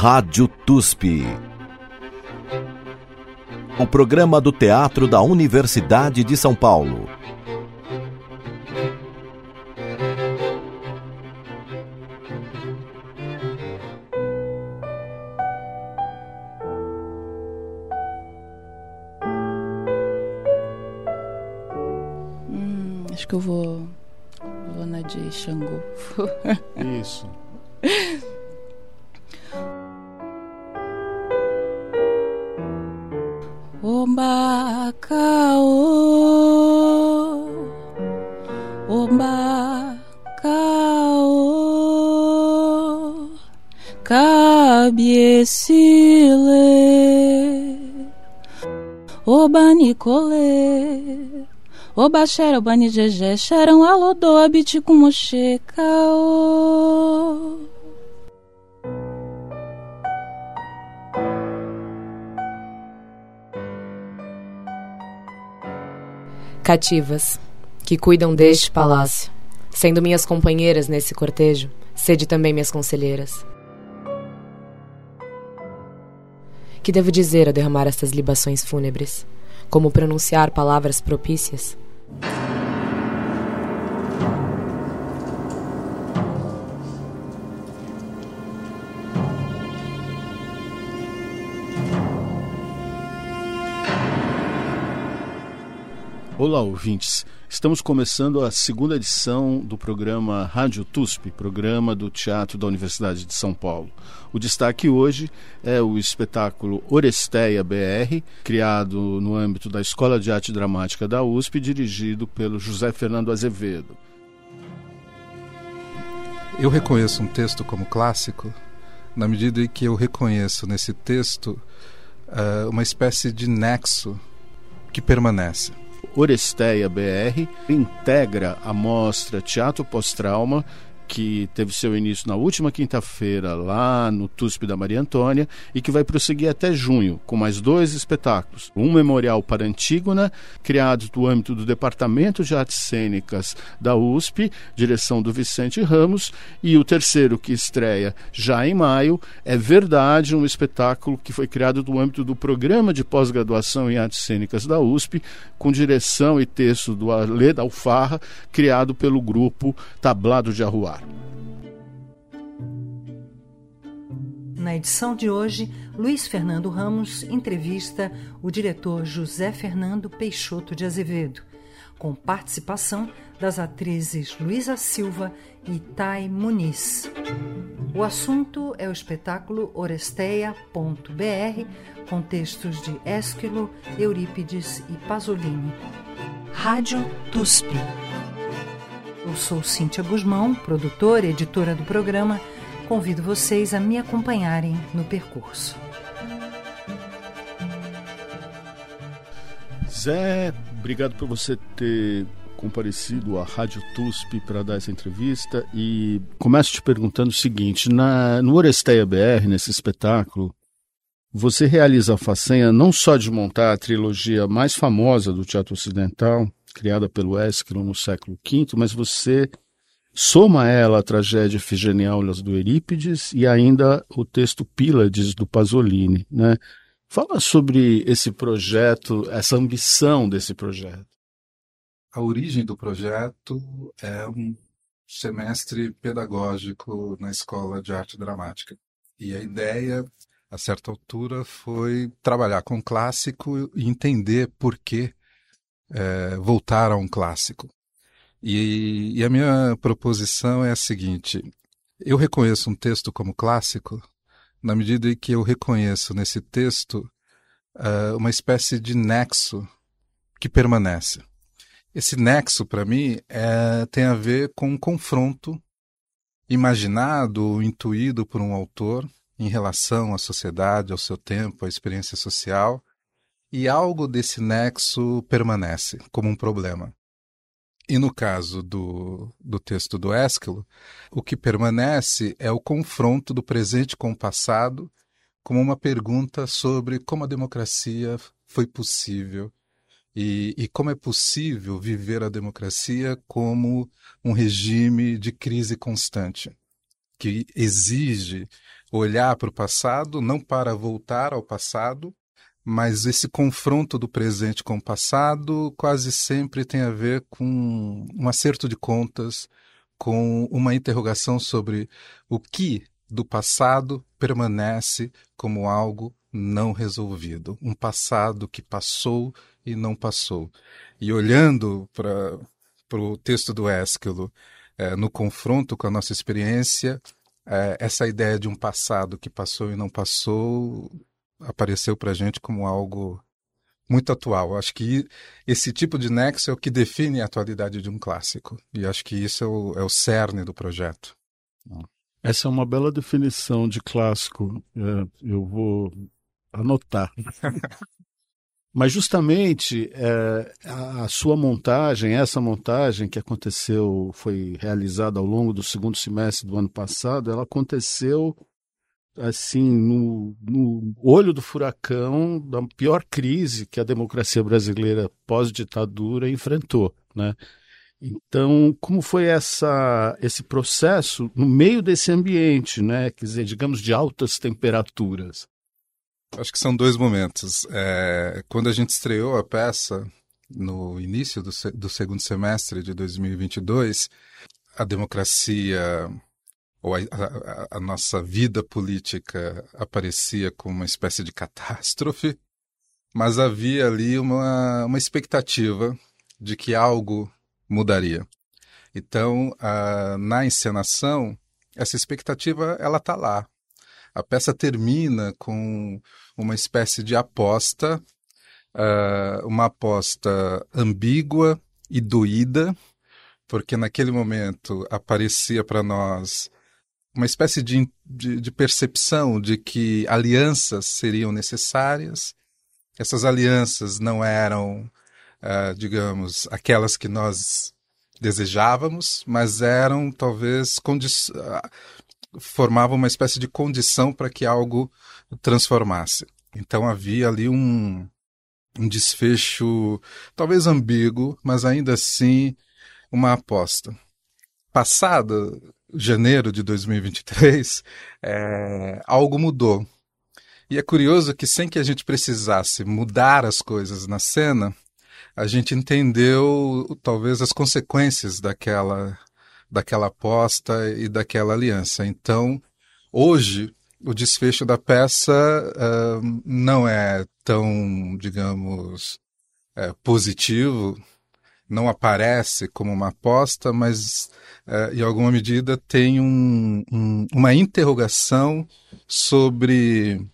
Rádio TUSP. O programa do Teatro da Universidade de São Paulo. Hum, acho que eu vou. Vou na de Xangô. Obaxera, Obanijejé, Xerão, Alodô, Abiticumochecao. Cativas, que cuidam deste palácio, sendo minhas companheiras nesse cortejo, sede também minhas conselheiras. Que devo dizer ao derramar estas libações fúnebres? Como pronunciar palavras propícias? Olá, ouvintes. Estamos começando a segunda edição do programa Rádio TUSP, programa do Teatro da Universidade de São Paulo. O destaque hoje é o espetáculo Oresteia BR, criado no âmbito da Escola de Arte Dramática da USP, dirigido pelo José Fernando Azevedo. Eu reconheço um texto como clássico na medida em que eu reconheço nesse texto uh, uma espécie de nexo que permanece. Oresteia BR integra a mostra Teatro Pós-Trauma, que teve seu início na última quinta-feira lá no TUSP da Maria Antônia e que vai prosseguir até junho com mais dois espetáculos. Um memorial para Antígona, criado no âmbito do Departamento de Artes Cênicas da USP, direção do Vicente Ramos, e o terceiro que estreia já em maio é Verdade, um espetáculo que foi criado no âmbito do Programa de Pós-Graduação em Artes Cênicas da USP, com direção e texto do Alê da Alfarra, criado pelo grupo Tablado de Arruar. Na edição de hoje, Luiz Fernando Ramos entrevista o diretor José Fernando Peixoto de Azevedo, com participação das atrizes Luísa Silva e Tai Muniz. O assunto é o espetáculo Oresteia.br, com textos de Ésquilo, Eurípides e Pasolini. Rádio TUSP. Eu sou Cíntia Guzmão, produtora e editora do programa. Convido vocês a me acompanharem no percurso. Zé, obrigado por você ter comparecido à Rádio TUSP para dar essa entrevista e começo te perguntando o seguinte, na, no Oresteia BR, nesse espetáculo, você realiza a façanha não só de montar a trilogia mais famosa do teatro ocidental, criada pelo Ésquilo no século V, mas você soma ela a tragédia Efigeniaulas do Eurípides e ainda o texto Pílades do Pasolini, né? Fala sobre esse projeto, essa ambição desse projeto. A origem do projeto é um semestre pedagógico na Escola de Arte Dramática. E a ideia, a certa altura, foi trabalhar com clássico e entender por que é, voltar a um clássico. E, e a minha proposição é a seguinte: eu reconheço um texto como clássico na medida em que eu reconheço nesse texto uh, uma espécie de nexo que permanece. Esse nexo, para mim, é, tem a ver com um confronto imaginado ou intuído por um autor em relação à sociedade, ao seu tempo, à experiência social, e algo desse nexo permanece como um problema. E no caso do, do texto do Ésquilo, o que permanece é o confronto do presente com o passado, como uma pergunta sobre como a democracia foi possível e, e como é possível viver a democracia como um regime de crise constante. que exige olhar para o passado, não para voltar ao passado, mas esse confronto do presente com o passado quase sempre tem a ver com um acerto de contas, com uma interrogação sobre o que do passado permanece como algo não resolvido, um passado que passou e não passou. E olhando para o texto do Ésquilo, é, no confronto com a nossa experiência, é, essa ideia de um passado que passou e não passou apareceu para a gente como algo muito atual. Acho que esse tipo de nexo é o que define a atualidade de um clássico. E acho que isso é o, é o cerne do projeto. Essa é uma bela definição de clássico. É, eu vou anotar. Mas justamente é, a sua montagem, essa montagem que aconteceu, foi realizada ao longo do segundo semestre do ano passado, ela aconteceu assim no, no olho do furacão da pior crise que a democracia brasileira pós-ditadura enfrentou, né? Então, como foi essa, esse processo no meio desse ambiente, né? Quer dizer, digamos, de altas temperaturas? Acho que são dois momentos. É, quando a gente estreou a peça, no início do, do segundo semestre de 2022, a democracia ou a, a, a, nossa vida política aparecia como uma espécie de catástrofe, mas havia ali uma, uma expectativa de que algo mudaria. Então, a, na encenação, essa expectativa ela está lá. A peça termina com uma espécie de aposta, uh, uma aposta ambígua e doída, porque naquele momento aparecia para nós uma espécie de, de, de, percepção de que alianças seriam necessárias. Essas alianças não eram, uh, digamos, aquelas que nós desejávamos, mas eram talvez uh, formavam uma espécie de condição para que algo transformasse. Então havia ali um, um desfecho talvez ambíguo, mas ainda assim uma aposta. Passado janeiro de 2023, é, algo mudou. E é curioso que, sem que a gente precisasse mudar as coisas na cena, a gente entendeu talvez as consequências daquela, daquela aposta e daquela aliança. Então, hoje, o desfecho da peça uh, não é tão, digamos, é, positivo, não aparece como uma aposta, mas uh, em alguma medida tem um, um, uma interrogação sobre,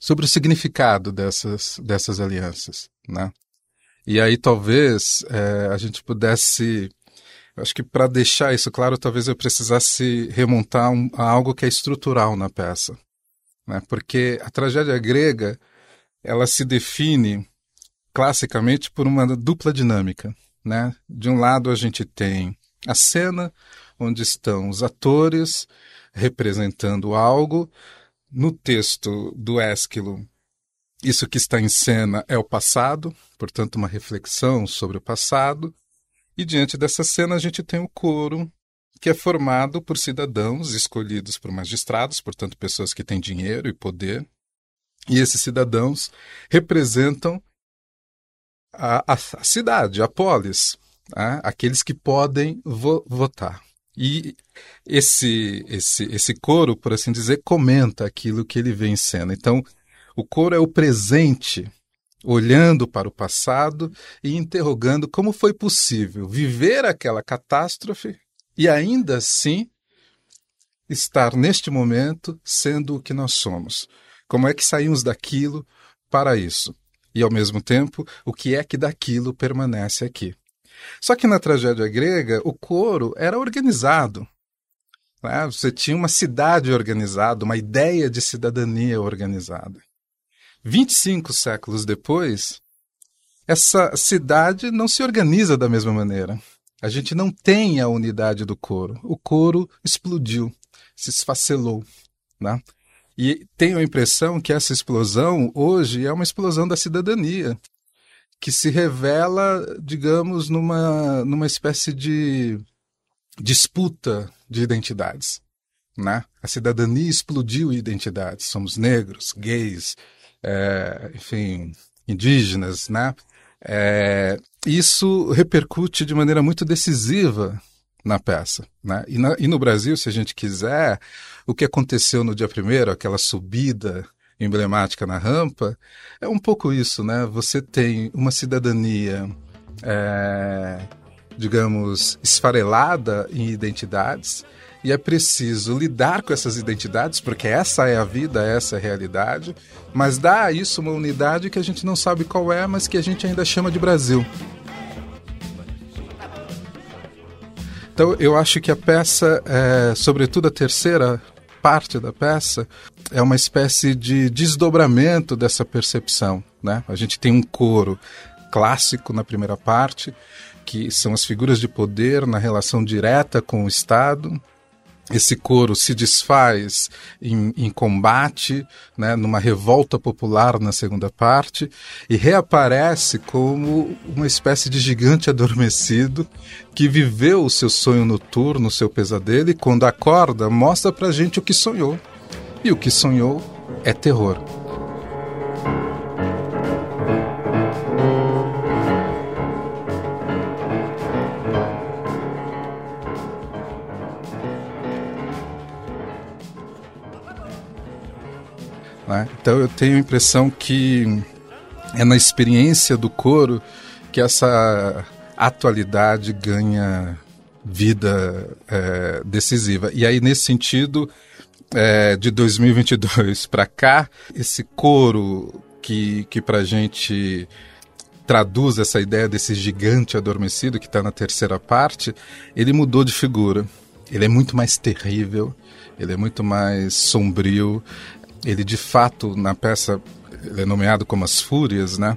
sobre o significado dessas, dessas alianças. Né? E aí talvez uh, a gente pudesse acho que para deixar isso claro, talvez eu precisasse remontar um, a algo que é estrutural na peça né? porque a tragédia grega ela se define classicamente por uma dupla dinâmica. Né? De um lado, a gente tem a cena, onde estão os atores representando algo. No texto do Ésquilo, isso que está em cena é o passado, portanto, uma reflexão sobre o passado. E diante dessa cena, a gente tem o coro que é formado por cidadãos escolhidos por magistrados, portanto, pessoas que têm dinheiro e poder. E esses cidadãos representam a, a, a cidade, a polis, né? aqueles que podem vo votar. E esse, esse, esse coro, por assim dizer, comenta aquilo que ele vê em cena. Então, o coro é o presente, olhando para o passado e interrogando como foi possível viver aquela catástrofe e ainda assim estar neste momento sendo o que nós somos. Como é que saímos daquilo para isso? E ao mesmo tempo, o que é que daquilo permanece aqui? Só que na tragédia grega, o coro era organizado. Né? Você tinha uma cidade organizada, uma ideia de cidadania organizada. 25 séculos depois, essa cidade não se organiza da mesma maneira. A gente não tem a unidade do coro. O coro explodiu, se esfacelou. Né? E tenho a impressão que essa explosão hoje é uma explosão da cidadania, que se revela, digamos, numa, numa espécie de disputa de identidades. né? A cidadania explodiu identidades. Somos negros, gays, é, enfim, indígenas, né? É, isso repercute de maneira muito decisiva na peça. Né? E, na, e, no Brasil, se a gente quiser, o que aconteceu no dia primeiro, aquela subida emblemática na rampa, é um pouco isso, né? Você tem uma cidadania, é, digamos, esfarelada em identidades, e é preciso lidar com essas identidades, porque essa é a vida, essa é a realidade, mas dá a isso uma unidade que a gente não sabe qual é, mas que a gente ainda chama de Brasil. Então, eu acho que a peça, é, sobretudo a terceira parte da peça, é uma espécie de desdobramento dessa percepção. Né? A gente tem um coro clássico na primeira parte, que são as figuras de poder na relação direta com o Estado, esse coro se desfaz em, em, combate, né, numa revolta popular na segunda parte, e reaparece como uma espécie de gigante adormecido que viveu o seu sonho noturno, o seu pesadelo, e quando acorda, mostra pra gente o que sonhou. E o que sonhou é terror. Né? Então eu tenho a impressão que é na experiência do coro que essa atualidade ganha vida é, decisiva. E aí, nesse sentido, é, de 2022 para cá, esse coro que, que para gente traduz essa ideia desse gigante adormecido que está na terceira parte, ele mudou de figura. Ele é muito mais terrível, ele é muito mais sombrio, ele de fato, na peça, é nomeado como as Fúrias, né?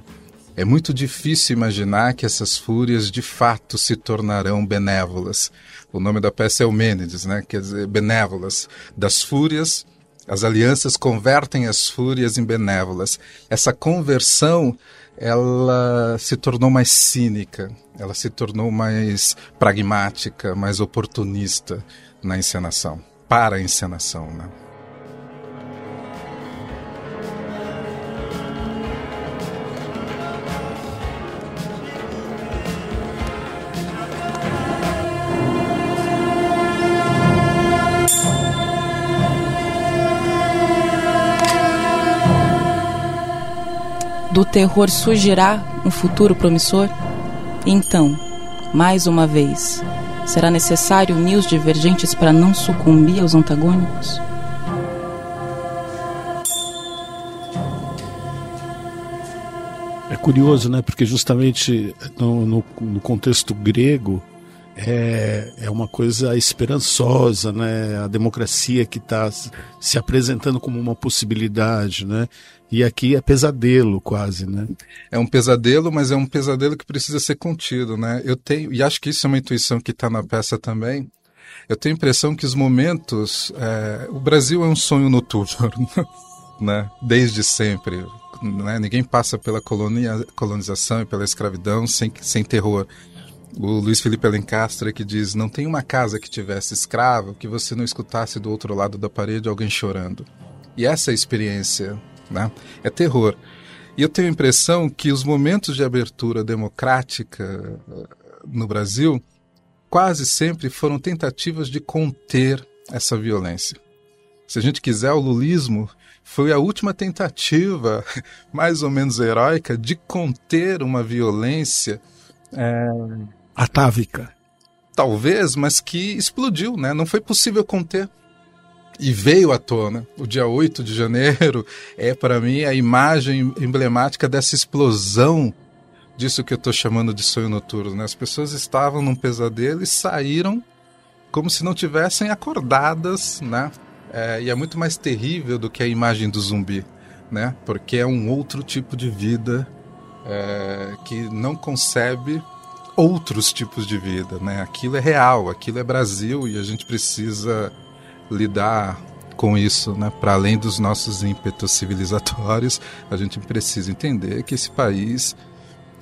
É muito difícil imaginar que essas fúrias de fato se tornarão benévolas. O nome da peça é Eumênides, né? Quer dizer, benévolas. Das fúrias, as alianças convertem as fúrias em benévolas. Essa conversão, ela se tornou mais cínica, ela se tornou mais pragmática, mais oportunista na encenação, para a encenação, né? Do terror surgirá um futuro promissor? Então, mais uma vez, será necessário unir os divergentes para não sucumbir aos antagônicos? É curioso, né? Porque justamente no, no, no contexto grego, é, é uma coisa esperançosa, né? A democracia que está se apresentando como uma possibilidade, né? E aqui é pesadelo quase, né? É um pesadelo, mas é um pesadelo que precisa ser contido, né? Eu tenho, e acho que isso é uma intuição que está na peça também. Eu tenho a impressão que os momentos, é, o Brasil é um sonho noturno, né? Desde sempre, né? Ninguém passa pela colonia, colonização e pela escravidão sem, sem terror. O Luiz Felipe Alencastre que diz: Não tem uma casa que tivesse escravo que você não escutasse do outro lado da parede alguém chorando. E essa é experiência, né? É terror. E eu tenho a impressão que os momentos de abertura democrática eh, no Brasil quase sempre foram tentativas de conter essa violência. Se a gente quiser, o lulismo foi a última tentativa, mais ou menos heróica, de conter uma violência é, atávica. Talvez, mas que explodiu, né? Não foi possível conter. E veio à tona. O dia 8 de janeiro é, para mim, a imagem emblemática dessa explosão disso que eu estou chamando de sonho noturno. Né? As pessoas estavam num pesadelo e saíram como se não tivessem acordadas, né? É, e é muito mais terrível do que a imagem do zumbi, né? Porque é um outro tipo de vida é, que não concebe outros tipos de vida, né? Aquilo é real, aquilo é Brasil e a gente precisa lidar com isso, né? Para além dos nossos ímpetos civilizatórios, a gente precisa entender que esse país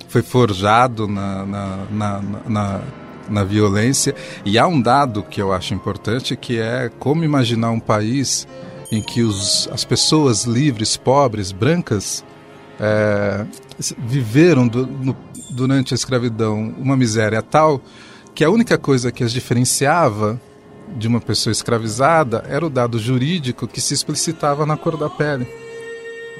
foi forjado na, na, na, na na violência. E há um dado que eu acho importante que é como imaginar um país em que os, as pessoas livres, pobres, brancas, é, viveram do, no, durante a escravidão uma miséria tal que a única coisa que as diferenciava de uma pessoa escravizada era o dado jurídico que se explicitava na cor da pele.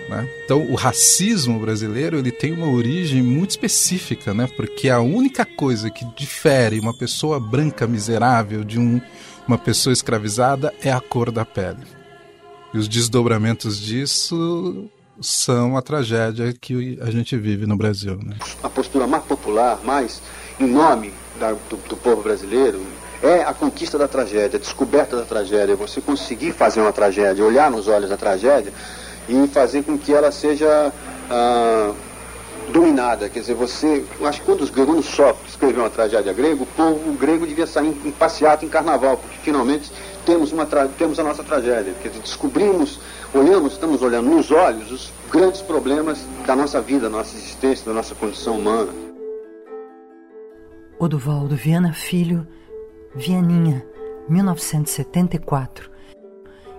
Né? Então, o racismo brasileiro ele tem uma origem muito específica, né? porque a única coisa que difere uma pessoa branca miserável de um, uma pessoa escravizada é a cor da pele. E os desdobramentos disso são a tragédia que a gente vive no Brasil. Né? A postura mais popular, mais em nome da, do, do povo brasileiro, é a conquista da tragédia, a descoberta da tragédia, você conseguir fazer uma tragédia, olhar nos olhos da tragédia e fazer com que ela seja ah, dominada. Quer dizer, você. Acho que quando os gregos Sófocles escreveu uma tragédia grega, o povo grego devia sair em, em em carnaval, porque finalmente temos, uma temos a nossa tragédia. Quer dizer, descobrimos, olhamos, estamos olhando nos olhos os grandes problemas da nossa vida, da nossa existência, da nossa condição humana. Oduvaldo Viana Filho, Vianinha, 1974.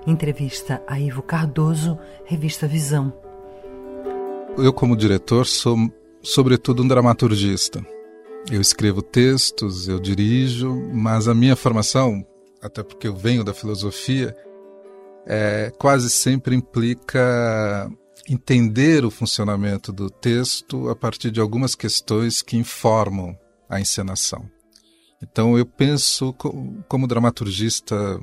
Entrevista a Ivo Cardoso, revista Visão. Eu, como diretor, sou, sobretudo, um dramaturgista. Eu escrevo textos, eu dirijo, mas a minha formação, até porque eu venho da filosofia, é, quase sempre implica entender o funcionamento do texto a partir de algumas questões que informam a encenação. Então eu penso como dramaturgista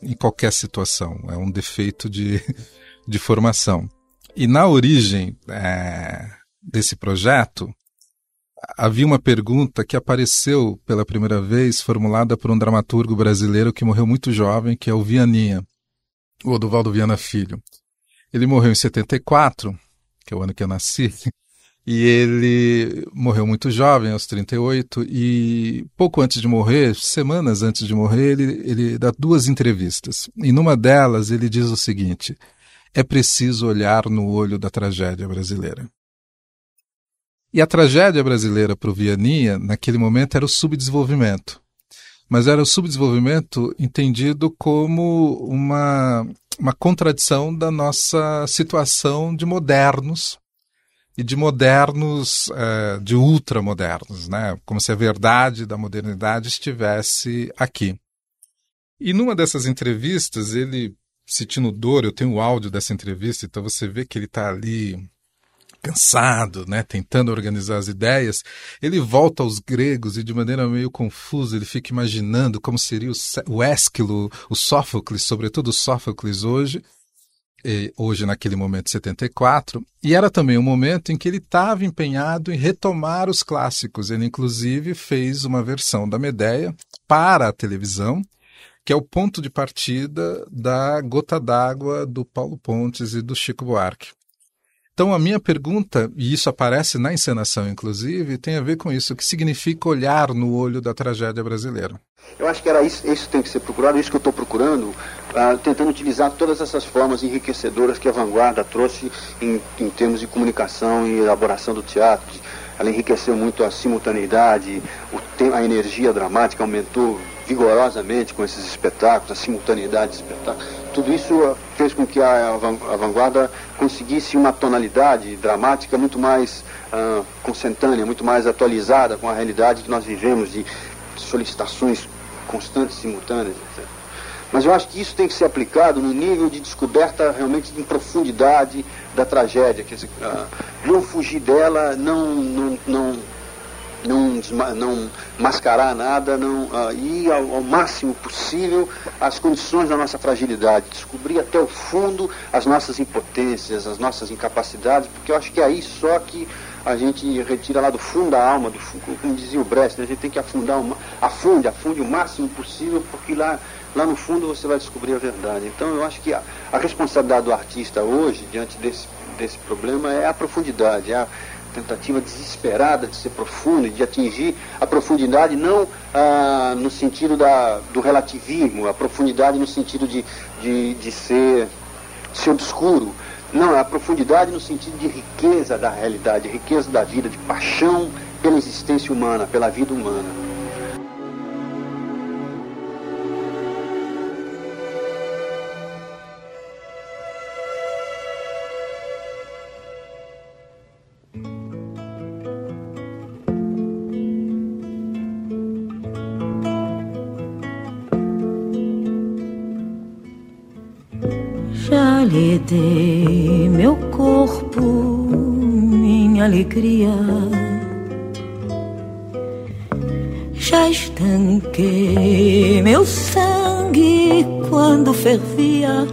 em qualquer situação. É um defeito de, de formação. E na origem é, desse projeto, havia uma pergunta que apareceu pela primeira vez, formulada por um dramaturgo brasileiro que morreu muito jovem, que é o Vianinha, o Oduvaldo Viana Filho. Ele morreu em 74, que é o ano que eu nasci, e ele morreu muito jovem, aos 38, e pouco antes de morrer, semanas antes de morrer, ele, ele dá duas entrevistas. E numa delas ele diz o seguinte: é preciso olhar no olho da tragédia brasileira. E a tragédia brasileira para o Vianinha, naquele momento, era o subdesenvolvimento. Mas era o subdesenvolvimento entendido como uma, uma contradição da nossa situação de modernos e de modernos, uh, de ultramodernos, né? como se a verdade da modernidade estivesse aqui. E numa dessas entrevistas, ele, sentindo dor, eu tenho o áudio dessa entrevista, então você vê que ele está ali cansado, né, tentando organizar as ideias, ele volta aos gregos e de maneira meio confusa ele fica imaginando como seria o Ésquilo, o Sófocles, sobretudo o Sófocles hoje, hoje naquele momento 74, e era também um momento em que ele estava empenhado em retomar os clássicos. Ele inclusive fez uma versão da Medeia para a televisão, que é o ponto de partida da Gota d'Água do Paulo Pontes e do Chico Buarque. Então, a minha pergunta, e isso aparece na encenação, inclusive, tem a ver com isso. O que significa olhar no olho da tragédia brasileira? Eu acho que era isso, isso tem que ser procurado, isso que eu estou procurando, uh, tentando utilizar todas essas formas enriquecedoras que a vanguarda trouxe em, em termos de comunicação e elaboração do teatro. Ela enriqueceu muito a simultaneidade, a energia dramática aumentou vigorosamente com esses espetáculos, a simultaneidade de espetáculos. Tudo isso fez com que a, a vanguarda conseguisse uma tonalidade dramática muito mais uh, muito mais atualizada com a realidade que nós vivemos de solicitações constantes, simultâneas, etc. Mas eu acho que isso tem que ser aplicado no nível de descoberta realmente em profundidade da tragédia. Quer dizer, uh, não fugir dela, não, não, não não, não mascarar nada, não uh, ir ao, ao, máximo possível as condições da nossa fragilidade, descobrir até o fundo as nossas impotências, as nossas incapacidades, porque eu acho que é aí só que a gente retira lá do fundo da alma, do como dizia o Brecht, né? a gente tem que afundar, uma, afunde, afunde o máximo possível, porque lá, lá no fundo você vai descobrir a verdade. Então eu acho que a, a responsabilidade do artista hoje, diante desse, desse problema, é a profundidade, é a, tentativa desesperada de ser profundo e de atingir a profundidade não ah, no sentido da, do relativismo, a profundidade no sentido de, de, de ser, de ser obscuro. Não, a profundidade no sentido de riqueza da realidade, riqueza da vida, de paixão pela existência humana, pela vida humana. Dei meu corpo, minha alegria. Já estanquei meu sangue quando fervia.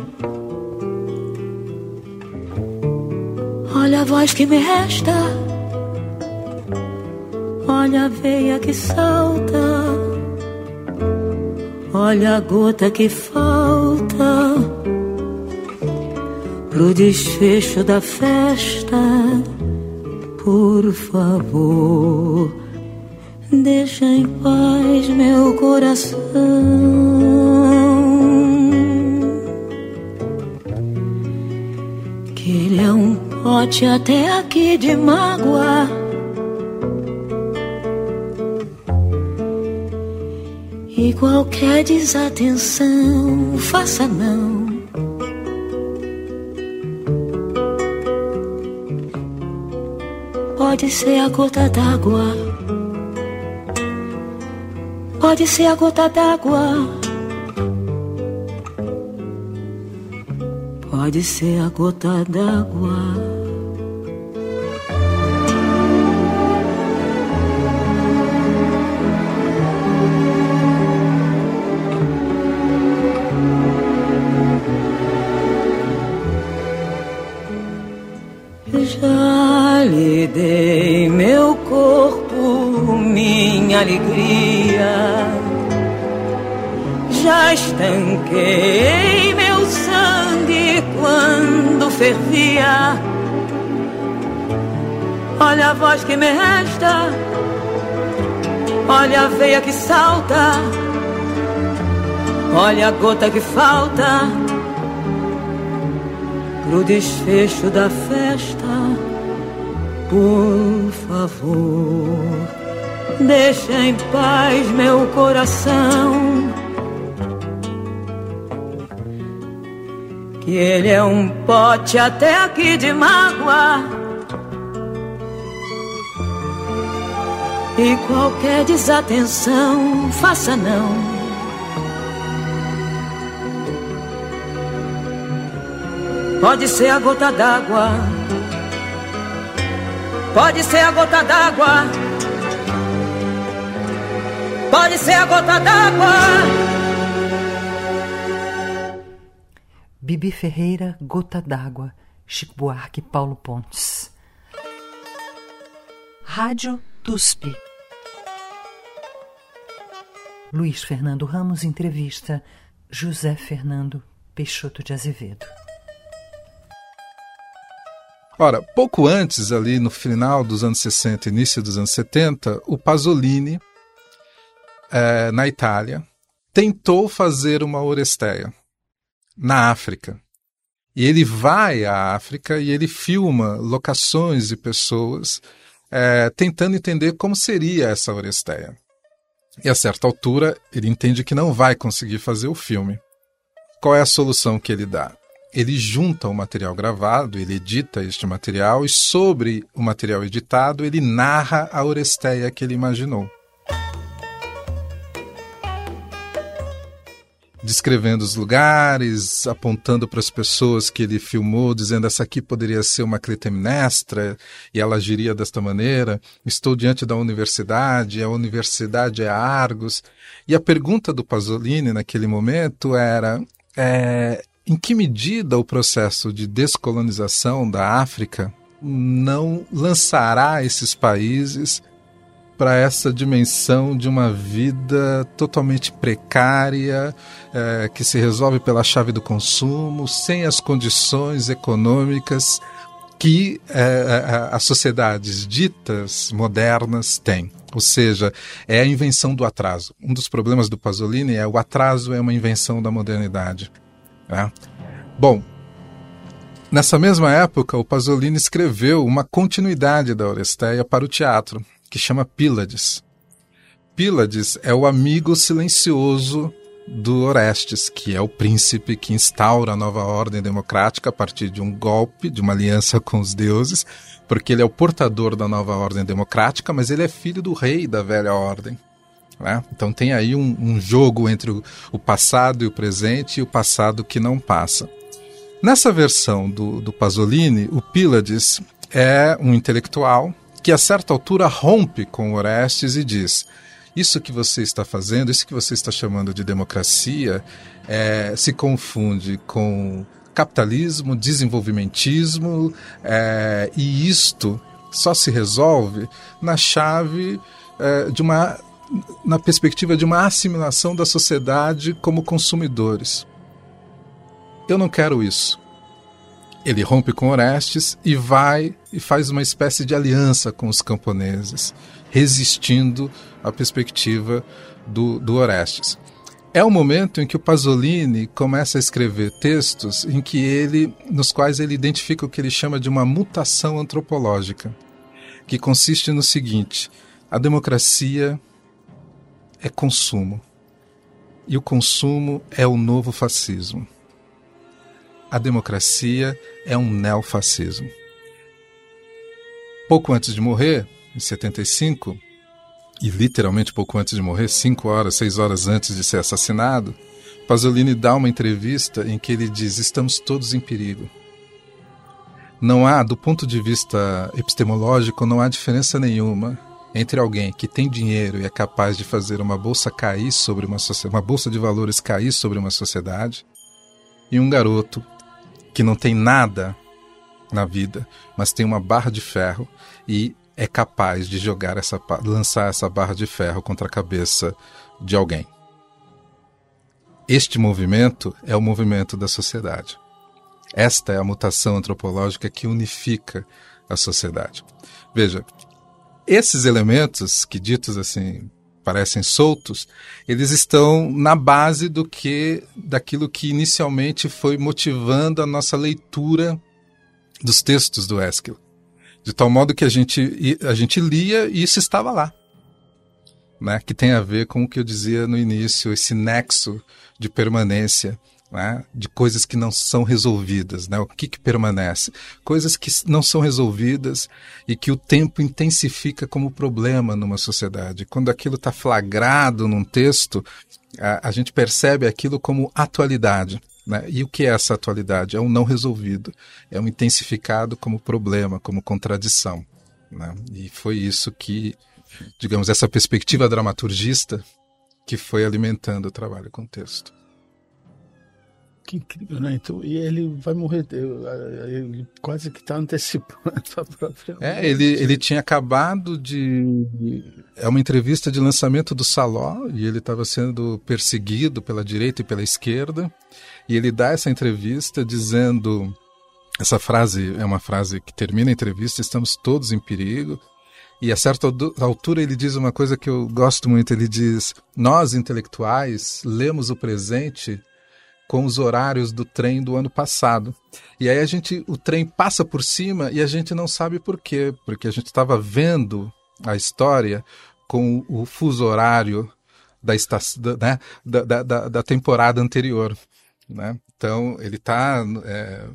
Olha a voz que me resta, olha a veia que salta, olha a gota que falta pro desfecho da festa. Por favor, deixa em paz meu coração. Que ele é um pote até aqui de mágoa. E qualquer desatenção, faça não. Pode ser a gota d'água. Pode ser a gota d'água. Pode ser a gota d'água. Minha alegria. Já estanquei meu sangue quando fervia. Olha a voz que me resta, olha a veia que salta, olha a gota que falta pro desfecho da festa. Por favor, deixa em paz meu coração. Que ele é um pote até aqui de mágoa. E qualquer desatenção, faça não. Pode ser a gota d'água. Pode ser a gota d'água. Pode ser a gota d'água. Bibi Ferreira, Gota d'Água, Chico Buarque, Paulo Pontes. Rádio TUSP. Luiz Fernando Ramos entrevista José Fernando Peixoto de Azevedo. Ora, pouco antes, ali no final dos anos 60, início dos anos 70, o Pasolini, é, na Itália, tentou fazer uma Oresteia na África. E ele vai à África e ele filma locações e pessoas é, tentando entender como seria essa Oresteia. E a certa altura ele entende que não vai conseguir fazer o filme. Qual é a solução que ele dá? ele junta o material gravado, ele edita este material e sobre o material editado ele narra a Oresteia que ele imaginou. Descrevendo os lugares, apontando para as pessoas que ele filmou, dizendo essa aqui poderia ser uma Clitemnestra e ela agiria desta maneira. Estou diante da universidade, a universidade é Argos. E a pergunta do Pasolini naquele momento era: é, em que medida o processo de descolonização da África não lançará esses países para essa dimensão de uma vida totalmente precária, é, que se resolve pela chave do consumo, sem as condições econômicas que é, é as sociedades ditas modernas têm. Ou seja, é a invenção do atraso. Um dos problemas do Pasolini é o atraso é uma invenção da modernidade. Né? Bom, nessa mesma época, o Pasolini escreveu uma continuidade da Oresteia para o teatro, que chama Pílades. Pílades é o amigo silencioso do Orestes, que é o príncipe que instaura a nova ordem democrática a partir de um golpe, de uma aliança com os deuses, porque ele é o portador da nova ordem democrática, mas ele é filho do rei da velha ordem. Né? Então tem aí um, um jogo entre o, o passado e o presente e o passado que não passa. Nessa versão do, do Pasolini, o Pílades é um intelectual que a certa altura rompe com Orestes e diz: isso que você está fazendo, isso que você está chamando de democracia, é, se confunde com capitalismo, desenvolvimentismo, é, e isto só se resolve na chave é, de uma na perspectiva de uma assimilação da sociedade como consumidores. Eu não quero isso. Ele rompe com Orestes e vai e faz uma espécie de aliança com os camponeses, resistindo à perspectiva do, do Orestes. É o momento em que o Pasolini começa a escrever textos em que ele, nos quais ele identifica o que ele chama de uma mutação antropológica, que consiste no seguinte: a democracia é consumo e o consumo é o novo fascismo. A democracia é um neofascismo. Pouco antes de morrer, em 75, e literalmente pouco antes de morrer, cinco horas, seis horas antes de ser assassinado, Pasolini dá uma entrevista em que ele diz: estamos todos em perigo. Não há, do ponto de vista epistemológico, não há diferença nenhuma entre alguém que tem dinheiro e é capaz de fazer uma bolsa cair sobre uma uma bolsa de valores cair sobre uma sociedade, e um garoto que não tem nada na vida, mas tem uma barra de ferro e é capaz de jogar essa lançar essa barra de ferro contra a cabeça de alguém. Este movimento é o movimento da sociedade. Esta é a mutação antropológica que unifica a sociedade. Veja, esses elementos que ditos assim parecem soltos, eles estão na base do que daquilo que inicialmente foi motivando a nossa leitura dos textos do Esquilo. De tal modo que a gente, a gente lia e isso estava lá. Né? Que tem a ver com o que eu dizia no início, esse nexo de permanência. Né? de coisas que não são resolvidas. Né? O que, que permanece? Coisas que não são resolvidas e que o tempo intensifica como problema numa sociedade. Quando aquilo está flagrado num texto, a, a gente percebe aquilo como atualidade. Né? E o que é essa atualidade? É um não resolvido, é um intensificado como problema, como contradição. Né? E foi isso que, digamos, essa perspectiva dramaturgista que foi alimentando o trabalho com o texto. Que incrível, né? Então, e ele vai morrer, ele quase que está antecipando a própria. É, ele, ele tinha acabado de. É uma entrevista de lançamento do Saló e ele estava sendo perseguido pela direita e pela esquerda. E ele dá essa entrevista dizendo. Essa frase é uma frase que termina a entrevista: estamos todos em perigo. E a certa altura ele diz uma coisa que eu gosto muito: ele diz, nós intelectuais lemos o presente com os horários do trem do ano passado. E aí a gente, o trem passa por cima e a gente não sabe por quê, porque a gente estava vendo a história com o fuso horário da, né, da, da, da temporada anterior. Né? Então ele está, é,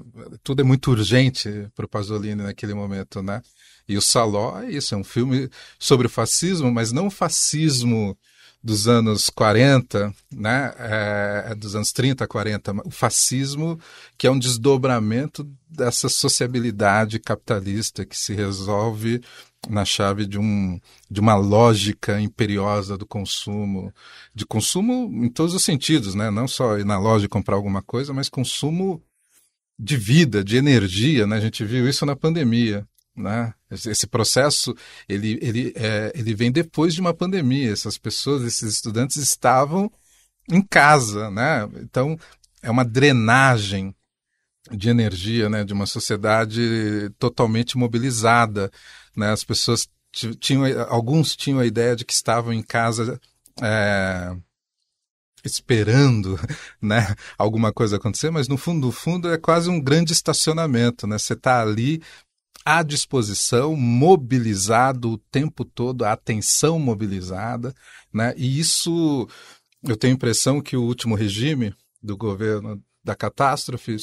tudo é muito urgente para o Pasolini naquele momento, né? E o Saló é isso, é um filme sobre o fascismo, mas não o fascismo dos anos 40, né, é, dos anos 30, 40, o fascismo, que é um desdobramento dessa sociabilidade capitalista que se resolve na chave de, um, de uma lógica imperiosa do consumo, de consumo em todos os sentidos, né? não só ir na loja comprar alguma coisa, mas consumo de vida, de energia. Né? A gente viu isso na pandemia. Né? Esse processo ele, ele, é, ele vem depois de uma pandemia. Essas pessoas, esses estudantes estavam em casa, né? Então é uma drenagem de energia, né? De uma sociedade totalmente mobilizada, né? As pessoas tinham, alguns tinham a ideia de que estavam em casa é, esperando, né? Alguma coisa acontecer, mas no fundo, no fundo é quase um grande estacionamento, né? Você está ali à disposição, mobilizado o tempo todo, a atenção mobilizada, né? E isso, eu tenho a impressão que o último regime do governo da catástrofe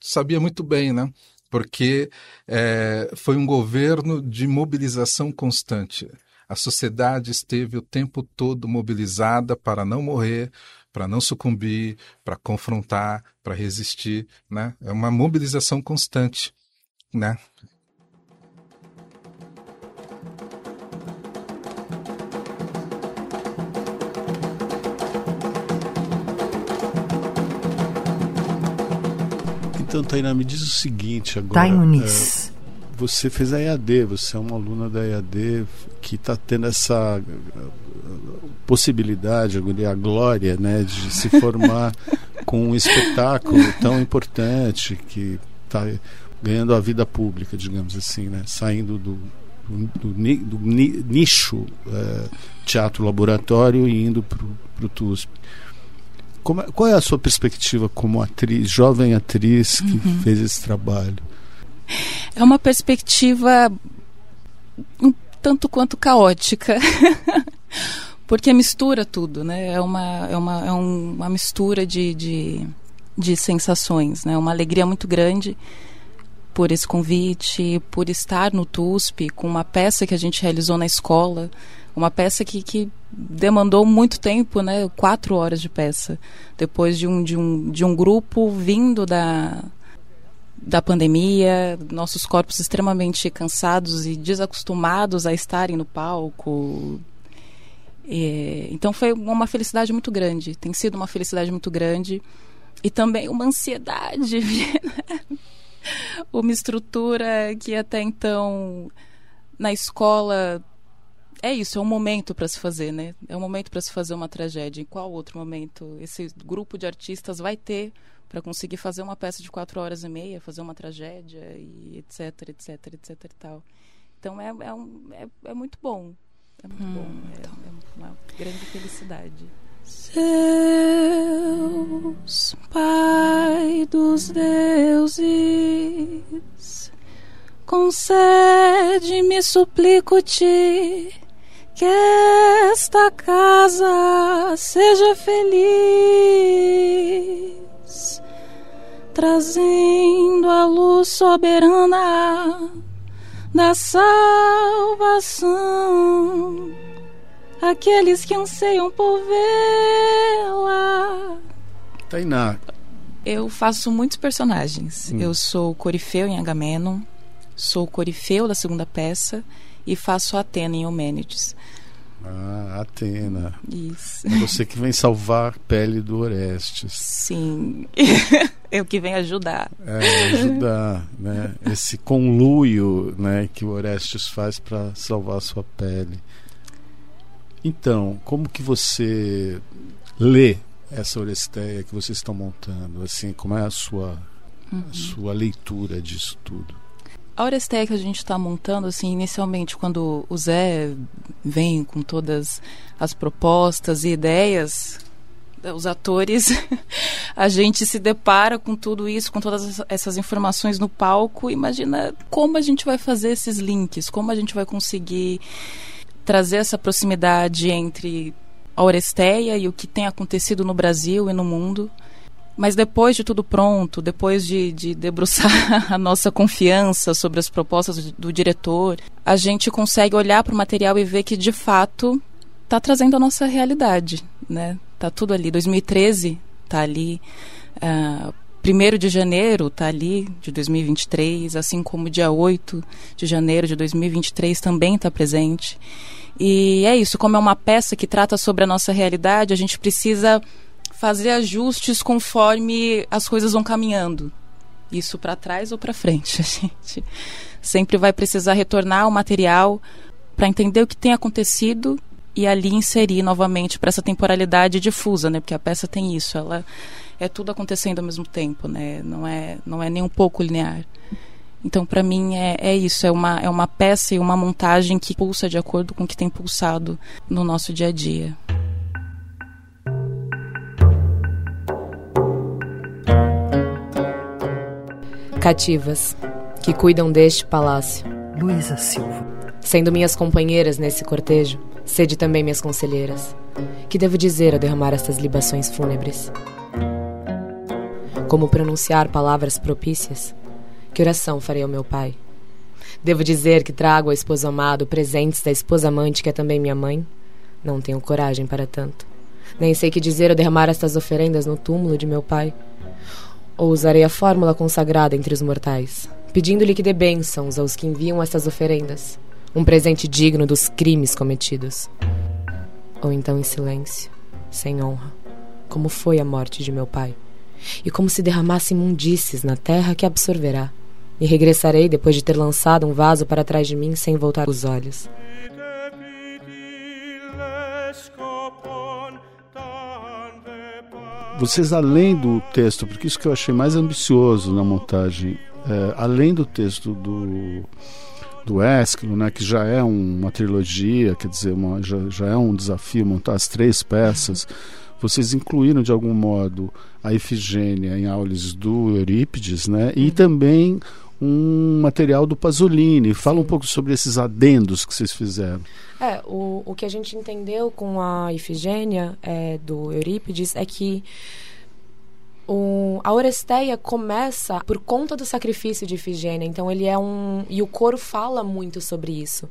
sabia muito bem, né? Porque é, foi um governo de mobilização constante. A sociedade esteve o tempo todo mobilizada para não morrer, para não sucumbir, para confrontar, para resistir, né? É uma mobilização constante, né? Então, Tainá, me diz o seguinte agora. Thay Muniz. É, você fez a EAD, você é uma aluna da EAD que está tendo essa possibilidade, a glória, né, de se formar com um espetáculo tão importante que está ganhando a vida pública, digamos assim, né, saindo do, do, do nicho é, teatro laboratório e indo para o TUSP. Como, é, qual é a sua perspectiva como atriz, jovem atriz que uhum. fez esse trabalho? É uma perspectiva um tanto quanto caótica. Porque mistura tudo, né? É uma, é uma, é um, uma mistura de, de, de sensações, né? Uma alegria muito grande por esse convite, por estar no TUSP com uma peça que a gente realizou na escola, uma peça que, que demandou muito tempo, né? Quatro horas de peça. Depois de um, de um, de um grupo vindo da, da pandemia, nossos corpos extremamente cansados e desacostumados a estarem no palco. E, então foi uma felicidade muito grande. Tem sido uma felicidade muito grande. E também uma ansiedade. uma estrutura que até então na escola é isso, é um momento para se fazer, né? É um momento para se fazer uma tragédia. Em qual outro momento esse grupo de artistas vai ter para conseguir fazer uma peça de quatro horas e meia, fazer uma tragédia e etc, etc, etc e tal. Então é, é, um, é, é muito bom. É muito hum, bom. É, então. é uma grande felicidade. Deus, Pai dos deuses, concede-me, suplico-te que esta casa seja feliz, trazendo a luz soberana da salvação aqueles que anseiam por vê-la. Tainá. Eu faço muitos personagens. Hum. Eu sou Corifeu em Agamenon, sou Corifeu da segunda peça e faço Atena em Eumênides. Ah, Atena. Isso. É você que vem salvar a pele do Orestes. Sim. Eu que venho ajudar. É, ajudar, né? Esse conluio, né, que o Orestes faz para salvar a sua pele. Então, como que você lê essa Oresteia que vocês estão montando? Assim, como é a sua, uhum. a sua leitura disso tudo? A Oresteia que a gente está montando, assim, inicialmente, quando o Zé vem com todas as propostas e ideias, né, os atores, a gente se depara com tudo isso, com todas essas informações no palco. Imagina como a gente vai fazer esses links, como a gente vai conseguir trazer essa proximidade entre a Oresteia e o que tem acontecido no Brasil e no mundo. Mas depois de tudo pronto, depois de, de debruçar a nossa confiança sobre as propostas do diretor, a gente consegue olhar para o material e ver que de fato está trazendo a nossa realidade, né? Tá tudo ali. 2013 está ali. Uh, ah, 1 de janeiro está ali, de 2023, assim como dia 8 de janeiro de 2023 também está presente. E é isso, como é uma peça que trata sobre a nossa realidade, a gente precisa fazer ajustes conforme as coisas vão caminhando. Isso para trás ou para frente. A gente sempre vai precisar retornar ao material para entender o que tem acontecido e ali inserir novamente para essa temporalidade difusa, né? Porque a peça tem isso, ela é tudo acontecendo ao mesmo tempo, né? Não é não é nem um pouco linear. Então, para mim, é, é isso. É uma, é uma peça e uma montagem que pulsa de acordo com o que tem pulsado no nosso dia a dia. Cativas que cuidam deste palácio. Luísa Silva. Sendo minhas companheiras nesse cortejo, sede também minhas conselheiras. Que devo dizer ao derramar estas libações fúnebres? Como pronunciar palavras propícias? Que oração farei ao meu pai? Devo dizer que trago ao esposo amado presentes da esposa amante que é também minha mãe? Não tenho coragem para tanto. Nem sei que dizer ou derramar estas oferendas no túmulo de meu pai. Ou usarei a fórmula consagrada entre os mortais, pedindo-lhe que dê bênçãos aos que enviam estas oferendas, um presente digno dos crimes cometidos. Ou então em silêncio, sem honra, como foi a morte de meu pai, e como se derramasse imundícies na terra que absorverá. E regressarei depois de ter lançado um vaso para trás de mim sem voltar os olhos. Vocês, além do texto, porque isso que eu achei mais ambicioso na montagem, é, além do texto do, do Esquilo, né, que já é um, uma trilogia, quer dizer, uma, já, já é um desafio montar as três peças, vocês incluíram de algum modo a Ifigênia em aules do Eurípides, né, e também um material do Pasolini. Fala um pouco sobre esses adendos que vocês fizeram. É, o, o que a gente entendeu com a Ifigênia é, do Eurípides é que o, a Oresteia começa por conta do sacrifício de Ifigênia. Então ele é um. E o coro fala muito sobre isso.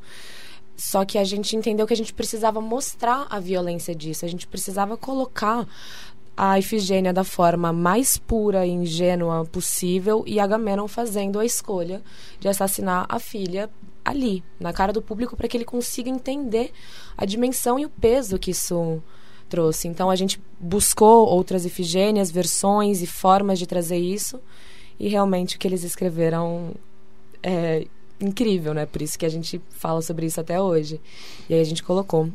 Só que a gente entendeu que a gente precisava mostrar a violência disso. A gente precisava colocar a Ifigênia da forma mais pura e ingênua possível e Agamenon fazendo a escolha de assassinar a filha ali, na cara do público, para que ele consiga entender a dimensão e o peso que isso trouxe. Então a gente buscou outras Ifigênias, versões e formas de trazer isso e realmente o que eles escreveram é incrível, né? Por isso que a gente fala sobre isso até hoje. E aí a gente colocou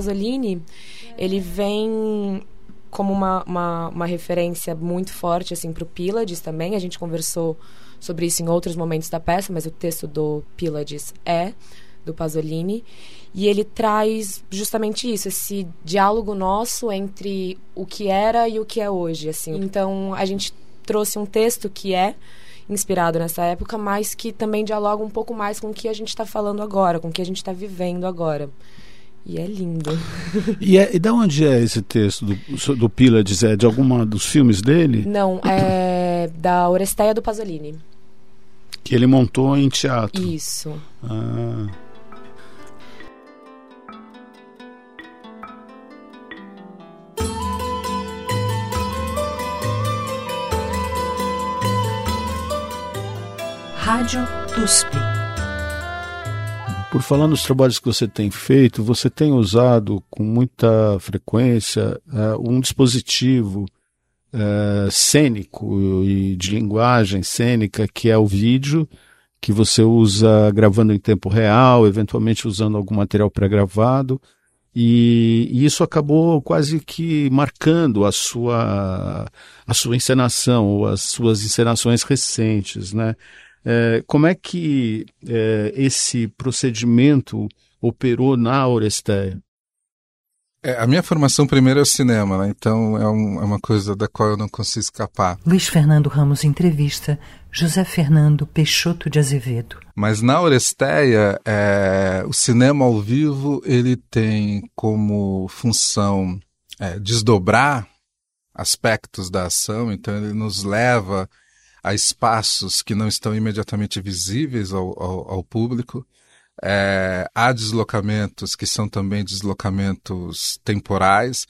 Pasolini, ele vem como uma, uma, uma referência muito forte assim para o Pylades também. A gente conversou sobre isso em outros momentos da peça, mas o texto do Pylades é do Pasolini e ele traz justamente isso, esse diálogo nosso entre o que era e o que é hoje, assim. Então a gente trouxe um texto que é inspirado nessa época, mas que também dialoga um pouco mais com o que a gente está falando agora, com o que a gente está vivendo agora. E é lindo. E, é, e da onde é esse texto do, do Pylades? É de alguma dos filmes dele? Não, é da Oresteia do Pasolini. Que ele montou em teatro. Isso. Ah. Rádio TUSP. Por falar nos trabalhos que você tem feito, você tem usado com muita frequência uh, um dispositivo uh, cênico e de linguagem cênica que é o vídeo, que você usa gravando em tempo real, eventualmente usando algum material pré-gravado. E, e, isso acabou quase que marcando a sua, a sua encenação, ou as suas encenações recentes, né? É, como é que é, esse procedimento operou na Oresteia? É, a minha formação primeiro é o cinema, né? então é, um, é, uma coisa da qual eu não consigo escapar. Luiz Fernando Ramos entrevista José Fernando Peixoto de Azevedo. Mas na Oresteia, é, o cinema ao vivo ele tem como função é, desdobrar aspectos da ação, então ele nos leva a espaços que não estão imediatamente visíveis ao, ao, ao público. É, há deslocamentos que são também deslocamentos temporais.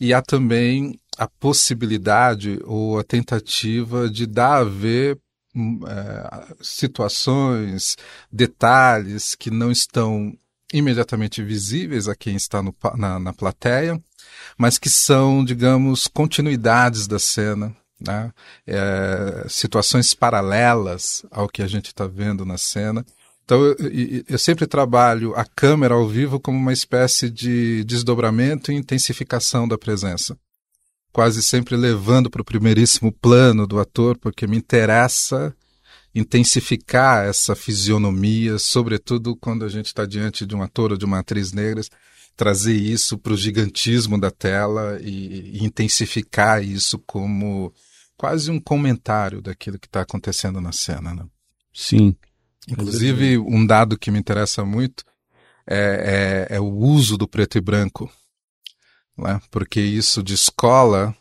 e há também a possibilidade ou a tentativa de dar a ver hum, é, situações, detalhes que não estão imediatamente visíveis a quem está no, na, na plateia, mas que são, digamos, continuidades da cena, né? É, situações paralelas ao que a gente está vendo na cena. Então, eu, eu, sempre trabalho a câmera ao vivo como uma espécie de desdobramento e intensificação da presença. Quase sempre levando para o primeiríssimo plano do ator, porque me interessa intensificar essa fisionomia, sobretudo quando a gente está diante de um ator ou de uma atriz negra, trazer isso para o gigantismo da tela e, e intensificar isso como quase um comentário daquilo que está acontecendo na cena. Né? Sim. Inclusive, um dado que me interessa muito é, é, é o uso do preto e branco, né? porque isso descola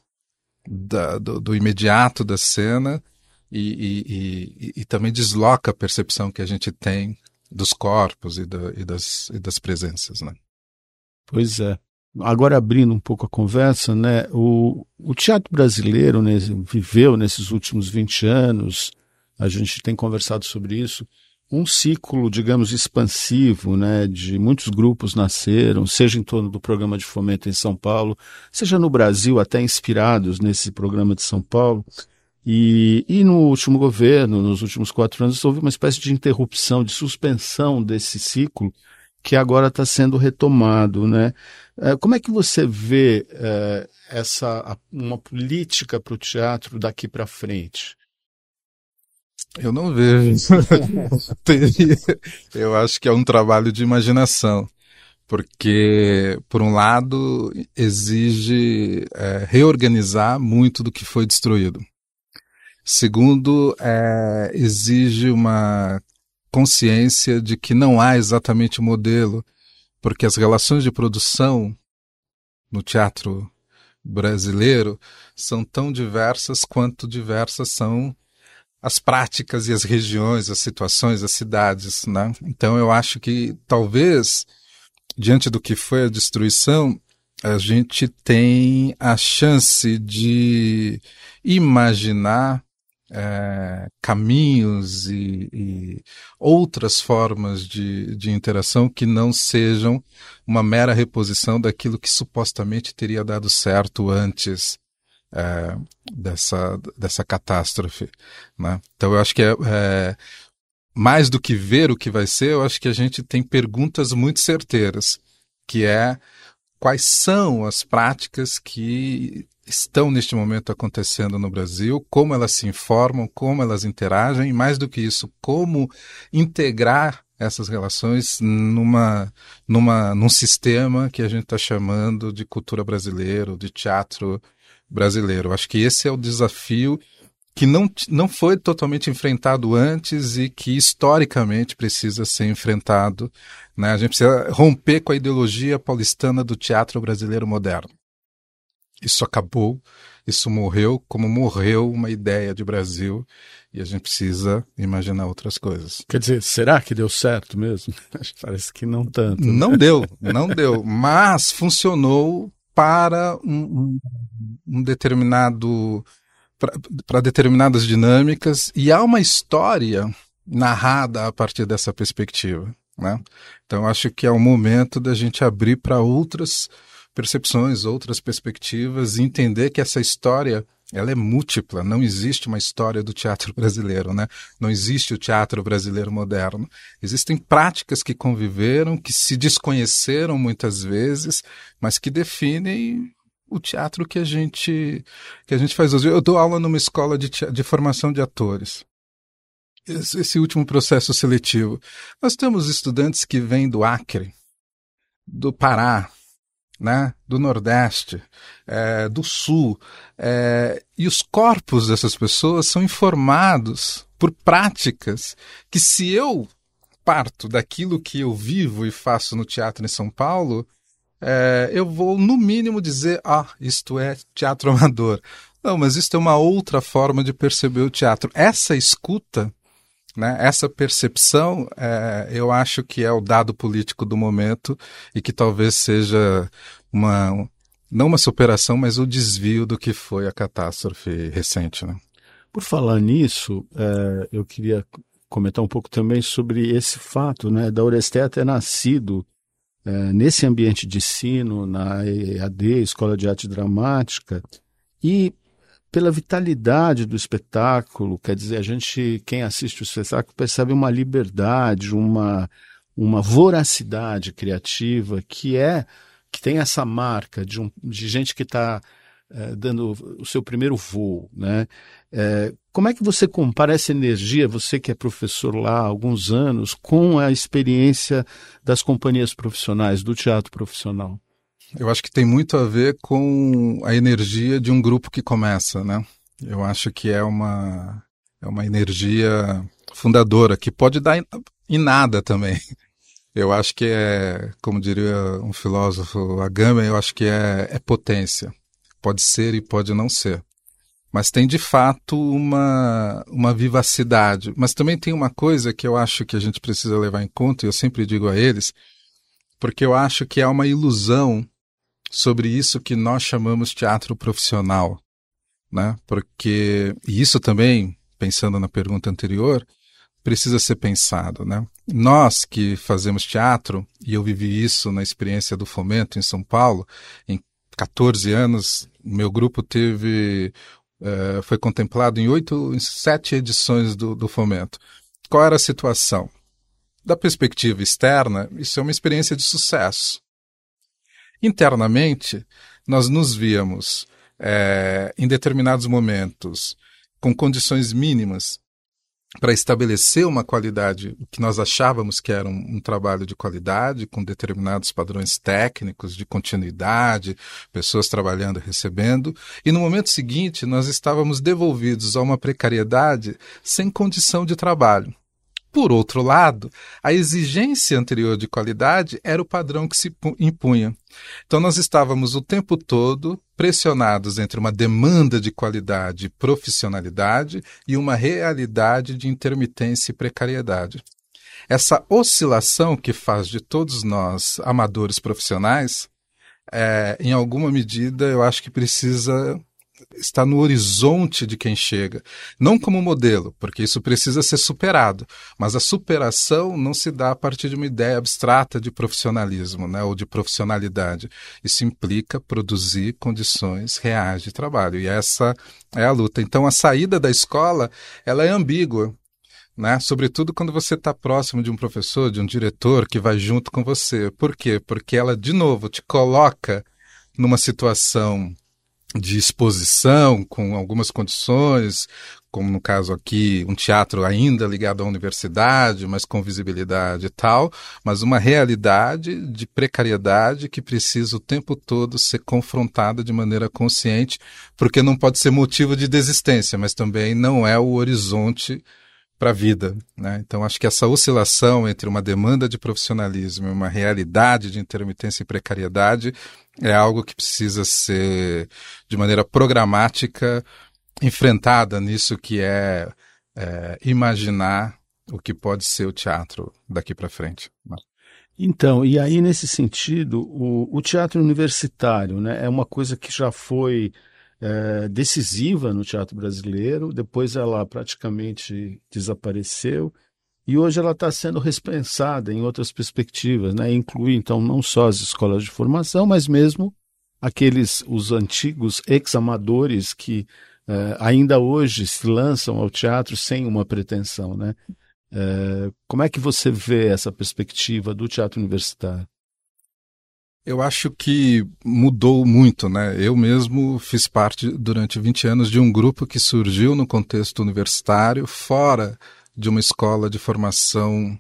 da, do, do, imediato da cena e, e, e, e, também desloca a percepção que a gente tem dos corpos e, da, das, das presenças. Né? Pois é. Agora abrindo um pouco a conversa, né? O, o teatro brasileiro né, viveu nesses últimos 20 anos, a gente tem conversado sobre isso, um ciclo, digamos, expansivo, né, de muitos grupos nasceram, seja em torno do programa de fomento em São Paulo, seja no Brasil, até inspirados nesse programa de São Paulo. E, e no último governo, nos últimos quatro anos, houve uma espécie de interrupção, de suspensão desse ciclo, que agora está sendo retomado, né? É, como é que você vê é, essa uma política para o teatro daqui para frente? Eu não vejo. Eu acho que é um trabalho de imaginação, porque, por um lado, exige é, reorganizar muito do que foi destruído. Segundo, é, exige uma consciência de que não há exatamente modelo, porque as relações de produção no teatro brasileiro são tão diversas quanto diversas são as práticas e as regiões, as situações, as cidades, né? Então eu acho que talvez diante do que foi a destruição, a gente tem a chance de imaginar é, caminhos e, e, outras formas de, de interação que não sejam uma mera reposição daquilo que supostamente teria dado certo antes é, dessa, dessa catástrofe. Né? Então, eu acho que é, é, mais do que ver o que vai ser, eu acho que a gente tem perguntas muito certeiras, que é quais são as práticas que estão neste momento acontecendo no Brasil, como elas se informam, como elas interagem, e mais do que isso, como integrar essas relações numa, numa, num sistema que a gente está chamando de cultura brasileira, de teatro brasileiro. Acho que esse é o desafio que não, não foi totalmente enfrentado antes e que historicamente precisa ser enfrentado. Né? A gente precisa romper com a ideologia paulistana do teatro brasileiro moderno. Isso acabou, isso morreu, como morreu uma ideia de Brasil e a gente precisa imaginar outras coisas. Quer dizer, será que deu certo mesmo? Parece que não tanto. Né? Não deu, não deu, mas funcionou para um, um determinado para determinadas dinâmicas e há uma história narrada a partir dessa perspectiva, né? Então acho que é o momento da gente abrir para outras percepções, outras perspectivas e entender que essa história ela é múltipla, não existe uma história do teatro brasileiro, né? Não existe o teatro brasileiro moderno. Existem práticas que conviveram, que se desconheceram muitas vezes, mas que definem o teatro que a gente que a gente faz hoje. Eu dou aula numa escola de, de formação de atores. Esse, esse último processo seletivo. Nós temos estudantes que vêm do Acre, do Pará, né, do Nordeste, é, do Sul, é, e os corpos dessas pessoas são informados por práticas que, se eu parto daquilo que eu vivo e faço no teatro em São Paulo, é, eu vou, no mínimo, dizer: ah, isto é teatro amador. Não, mas isto é uma outra forma de perceber o teatro. Essa escuta né? Essa percepção, é, eu acho que é o dado político do momento e que talvez seja uma, não uma superação, mas o desvio do que foi a catástrofe recente. Né? Por falar nisso, é, eu queria comentar um pouco também sobre esse fato né, da Oresté ter nascido é, nesse ambiente de ensino, na EAD, Escola de Arte Dramática, e pela vitalidade do espetáculo, quer dizer, a gente, quem assiste o espetáculo, percebe uma liberdade, uma, uma voracidade criativa que é que tem essa marca de, um, de gente que está é, dando o seu primeiro voo, né? É, como é que você compara essa energia, você que é professor lá há alguns anos, com a experiência das companhias profissionais, do teatro profissional? Eu acho que tem muito a ver com a energia de um grupo que começa, né? Eu acho que é uma, é uma energia fundadora, que pode dar em, nada também. Eu acho que é, como diria um filósofo Agame, eu acho que é, é potência. Pode ser e pode não ser. Mas tem de fato uma, uma vivacidade. Mas também tem uma coisa que eu acho que a gente precisa levar em conta, e eu sempre digo a eles, porque eu acho que há uma ilusão sobre isso que nós chamamos teatro profissional. Né? Porque, e isso também, pensando na pergunta anterior, precisa ser pensado. Né? Nós que fazemos teatro, e eu vivi isso na experiência do Fomento em São Paulo, em 14 anos, meu grupo teve uh, foi contemplado em oito, em sete edições do, do Fomento. Qual era a situação? Da perspectiva externa, isso é uma experiência de sucesso. Internamente, nós nos víamos é, em determinados momentos com condições mínimas para estabelecer uma qualidade, o que nós achávamos que era um, um, trabalho de qualidade, com determinados padrões técnicos, de continuidade, pessoas trabalhando recebendo, e no momento seguinte nós estávamos devolvidos a uma precariedade sem condição de trabalho. Por outro lado, a exigência anterior de qualidade era o padrão que se impunha. Então, nós estávamos o tempo todo pressionados entre uma demanda de qualidade e profissionalidade e uma realidade de intermitência e precariedade. Essa oscilação que faz de todos nós amadores profissionais, é, em alguma medida, eu acho que precisa está no horizonte de quem chega. Não como modelo, porque isso precisa ser superado. Mas a superação não se dá a partir de uma ideia abstrata de profissionalismo né, ou de profissionalidade. Isso implica produzir condições reais de trabalho. E essa é a luta. Então, a saída da escola ela é ambígua. Né? Sobretudo quando você está próximo de um professor, de um diretor que vai junto com você. Por quê? Porque ela, de novo, te coloca numa situação de exposição com algumas condições, como no caso aqui, um teatro ainda ligado à universidade, mas com visibilidade e tal, mas uma realidade de precariedade que precisa o tempo todo ser confrontada de maneira consciente, porque não pode ser motivo de desistência, mas também não é o horizonte para a vida. Né? Então, acho que essa oscilação entre uma demanda de profissionalismo e uma realidade de intermitência e precariedade é algo que precisa ser, de maneira programática, enfrentada nisso que é, é imaginar o que pode ser o teatro daqui para frente. Né? Então, e aí nesse sentido, o, o, teatro universitário né, é uma coisa que já foi é, decisiva no teatro brasileiro, depois ela praticamente desapareceu e hoje ela está sendo repensada em outras perspectivas, né? Inclui então não só as escolas de formação, mas mesmo aqueles os antigos ex-amadores que uh, ainda hoje se lançam ao teatro sem uma pretensão, né? Uh, como é que você vê essa perspectiva do teatro universitário? Eu acho que mudou muito, né? Eu mesmo fiz parte durante 20 anos de um grupo que surgiu no contexto universitário, fora de uma escola de formação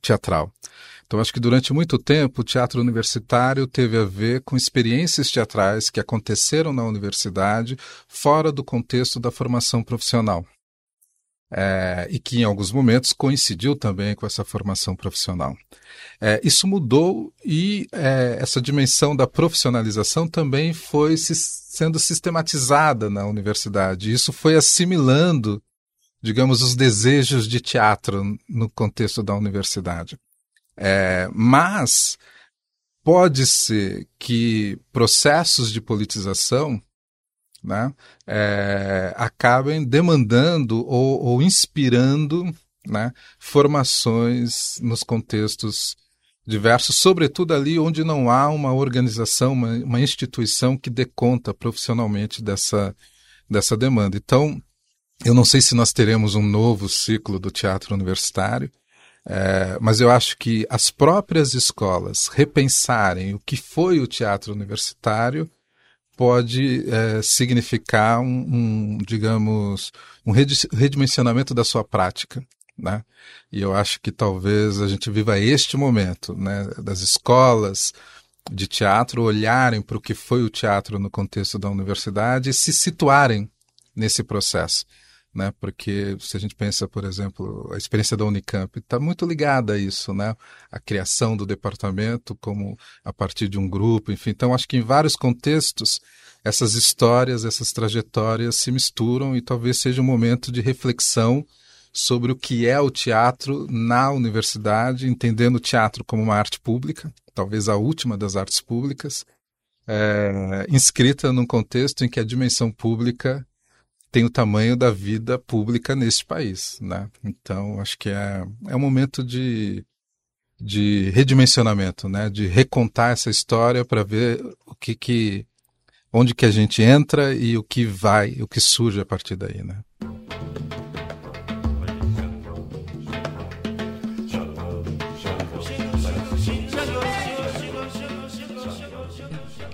teatral. Então, acho que durante muito tempo o teatro universitário teve a ver com experiências teatrais que aconteceram na universidade fora do contexto da formação profissional. É, e que em alguns momentos coincidiu também com essa formação profissional. É, isso mudou e é, essa dimensão da profissionalização também foi se, sendo sistematizada na universidade. Isso foi assimilando digamos, os desejos de teatro no contexto da universidade. É, mas pode ser que processos de politização né, é, acabem demandando ou, ou inspirando né, formações nos contextos diversos, sobretudo ali onde não há uma organização, uma, uma instituição que dê conta profissionalmente dessa, dessa demanda. Então, eu não sei se nós teremos um novo ciclo do teatro universitário, é, mas eu acho que as próprias escolas repensarem o que foi o teatro universitário pode é, significar um, um, digamos, um redimensionamento da sua prática. Né? E eu acho que talvez a gente viva este momento né, das escolas de teatro olharem para o que foi o teatro no contexto da universidade e se situarem nesse processo né? Porque se a gente pensa, por exemplo, a experiência da Unicamp está muito ligada a isso, né? A criação do departamento como a partir de um grupo, enfim. Então, acho que em vários contextos essas histórias, essas trajetórias se misturam e talvez seja um momento de reflexão sobre o que é o teatro na universidade, entendendo o teatro como uma arte pública, talvez a última das artes públicas, é, inscrita num contexto em que a dimensão pública tem o tamanho da vida pública neste país, né? Então, acho que é, é um momento de, de redimensionamento, né? De recontar essa história para ver o que que onde que a gente entra e o que vai, o que surge a partir daí, né?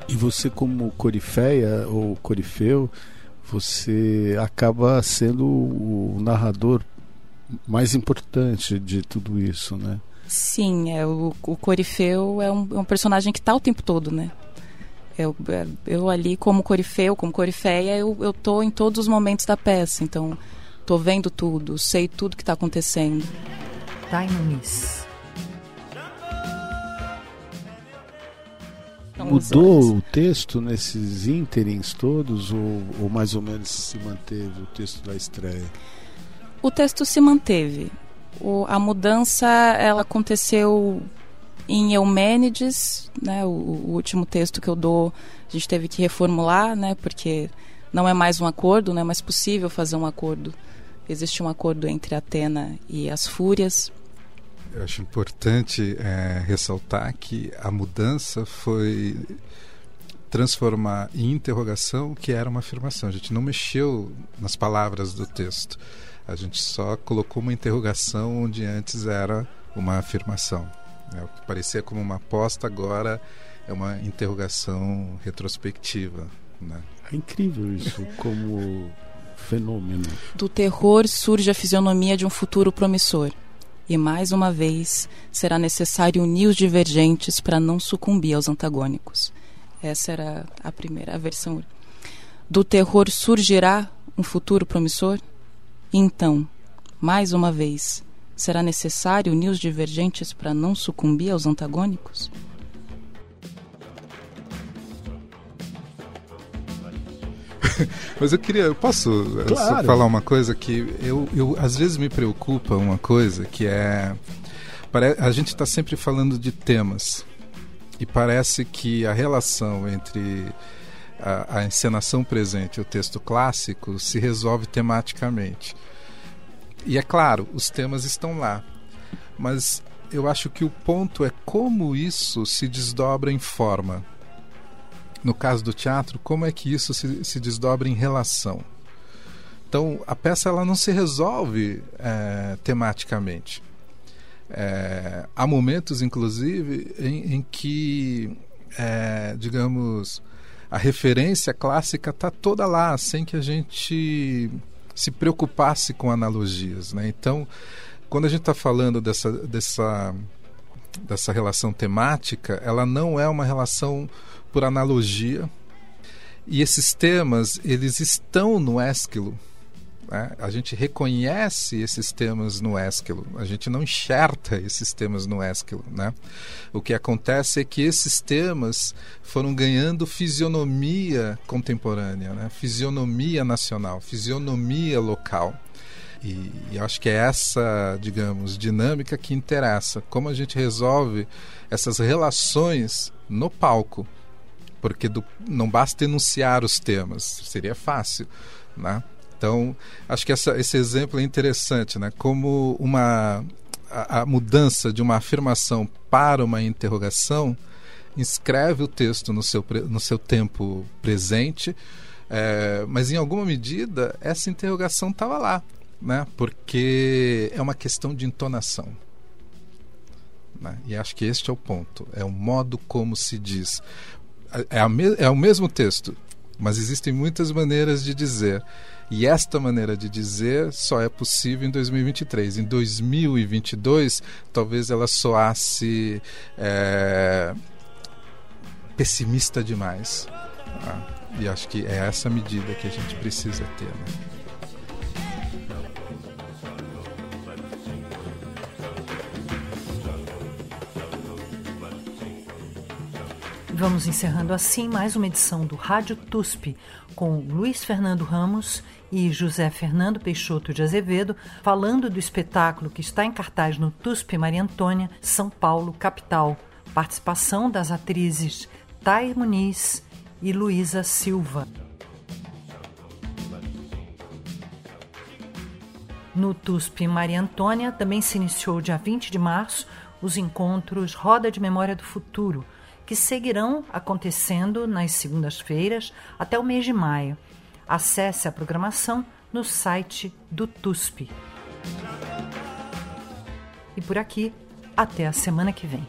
E você como corifeia ou corifeu, você acaba sendo o narrador mais importante de tudo isso, né? Sim, é, o, o Corifeu é um, é um personagem que está o tempo todo, né? Eu, é, eu ali como Corifeu, como Corifeia, eu, eu tô em todos os momentos da peça, então tô vendo tudo, sei tudo que está acontecendo. Time Mudou o texto nesses ínterins todos ou, ou mais ou menos se manteve o texto da estreia? O texto se manteve. O, a mudança ela aconteceu em Eumênides, né, o, o, último texto que eu dou, a gente teve que reformular, né, porque não é mais um acordo, não é mais possível fazer um acordo. Existe um acordo entre Atena e as Fúrias. Eu acho importante é, ressaltar que a mudança foi transformar em interrogação o que era uma afirmação. A gente não mexeu nas palavras do texto. A gente só colocou uma interrogação onde antes era uma afirmação. É, o que parecia como uma aposta agora é uma interrogação retrospectiva. Né? É incrível isso como fenômeno. Do terror surge a fisionomia de um futuro promissor. E mais uma vez será necessário unir os divergentes para não sucumbir aos antagônicos. Essa era a primeira versão. Do terror surgirá um futuro promissor? Então, mais uma vez, será necessário unir os divergentes para não sucumbir aos antagônicos? Mas eu queria, eu posso eh, claro. falar uma coisa que eu, eu às vezes me preocupa uma coisa que é a gente está sempre falando de temas e parece que a relação entre a, a, encenação presente e o texto clássico se resolve tematicamente. E é claro, os temas estão lá, mas eu acho que o ponto é como isso se desdobra em forma no caso do teatro, como é que isso se, se desdobra em relação? Então, a peça ela não se resolve é, tematicamente. É, há momentos, inclusive, em, em que, é, digamos, a referência clássica está toda lá, sem que a gente se preocupasse com analogias. Né? Então, quando a gente está falando dessa, dessa, dessa relação temática, ela não é uma relação por analogia. E esses temas, eles estão no Ésquilo. Né? A gente reconhece esses temas no Ésquilo. A gente não enxerta esses temas no Ésquilo. Né? O que acontece é que esses temas foram ganhando fisionomia contemporânea, né? fisionomia nacional, fisionomia local. E, e acho que é essa, digamos, dinâmica que interessa. Como a gente resolve essas relações no palco. Porque do, não basta enunciar os temas, seria fácil. Né? Então, acho que essa, esse exemplo é interessante, né? como uma, a, a mudança de uma afirmação para uma interrogação inscreve o texto no seu, no seu tempo presente, é, mas em alguma medida essa interrogação estava lá, né? porque é uma questão de entonação. Né? E acho que este é o ponto, é o modo como se diz. É, a me, é o mesmo texto, mas existem muitas maneiras de dizer. E esta maneira de dizer só é possível em 2023. Em 2022, talvez ela soasse é, pessimista demais. Ah, e acho que é essa medida que a gente precisa ter. Né? Vamos encerrando assim mais uma edição do Rádio TUSP, com Luiz Fernando Ramos e José Fernando Peixoto de Azevedo, falando do espetáculo que está em cartaz no TUSP Maria Antônia, São Paulo, capital. Participação das atrizes Thay Muniz e Luísa Silva. No TUSP Maria Antônia também se iniciou dia 20 de março os encontros Roda de Memória do Futuro, que seguirão acontecendo nas segundas-feiras até o mês de maio. Acesse a programação no site do TUSP. E por aqui, até a semana que vem.